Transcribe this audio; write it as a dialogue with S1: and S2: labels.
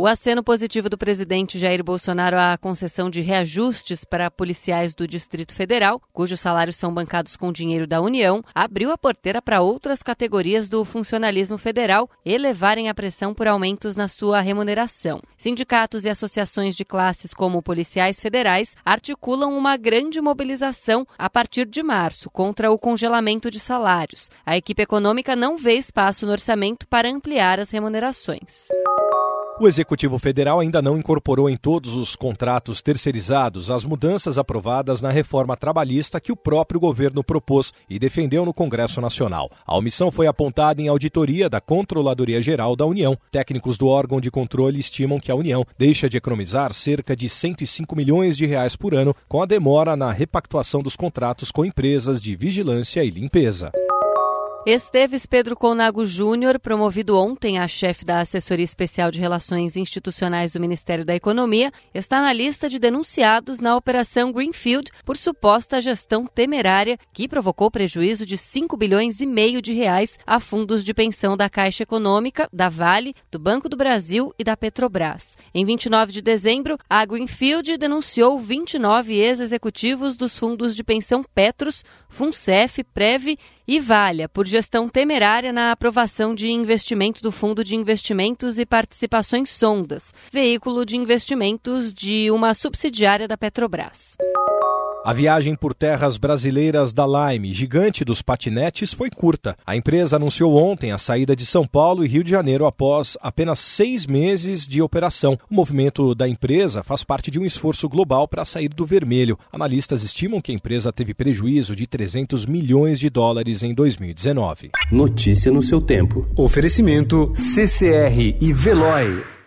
S1: O aceno positivo do presidente Jair Bolsonaro à concessão de reajustes para policiais do Distrito Federal, cujos salários são bancados com dinheiro da União, abriu a porteira para outras categorias do funcionalismo federal elevarem a pressão por aumentos na sua remuneração. Sindicatos e associações de classes como policiais federais articulam uma grande mobilização a partir de março contra o congelamento de salários. A equipe econômica não vê espaço no orçamento para ampliar as remunerações.
S2: O Executivo Federal ainda não incorporou em todos os contratos terceirizados as mudanças aprovadas na reforma trabalhista que o próprio governo propôs e defendeu no Congresso Nacional. A omissão foi apontada em auditoria da Controladoria Geral da União. Técnicos do órgão de controle estimam que a União deixa de economizar cerca de 105 milhões de reais por ano com a demora na repactuação dos contratos com empresas de vigilância e limpeza.
S1: Esteves Pedro Colnago Júnior, promovido ontem a chefe da Assessoria Especial de Relações Institucionais do Ministério da Economia, está na lista de denunciados na Operação Greenfield por suposta gestão temerária que provocou prejuízo de 5 bilhões e meio de reais a fundos de pensão da Caixa Econômica, da Vale, do Banco do Brasil e da Petrobras. Em 29 de dezembro, a Greenfield denunciou 29 ex-executivos dos fundos de pensão Petros, FUNCEF, Prev e Valha por gestão temerária na aprovação de investimento do Fundo de Investimentos e Participações Sondas, veículo de investimentos de uma subsidiária da Petrobras.
S2: A viagem por terras brasileiras da Lime, gigante dos patinetes, foi curta. A empresa anunciou ontem a saída de São Paulo e Rio de Janeiro após apenas seis meses de operação. O movimento da empresa faz parte de um esforço global para sair do vermelho. Analistas estimam que a empresa teve prejuízo de 300 milhões de dólares em 2019.
S3: Notícia no seu tempo.
S4: Oferecimento CCR e Veloy.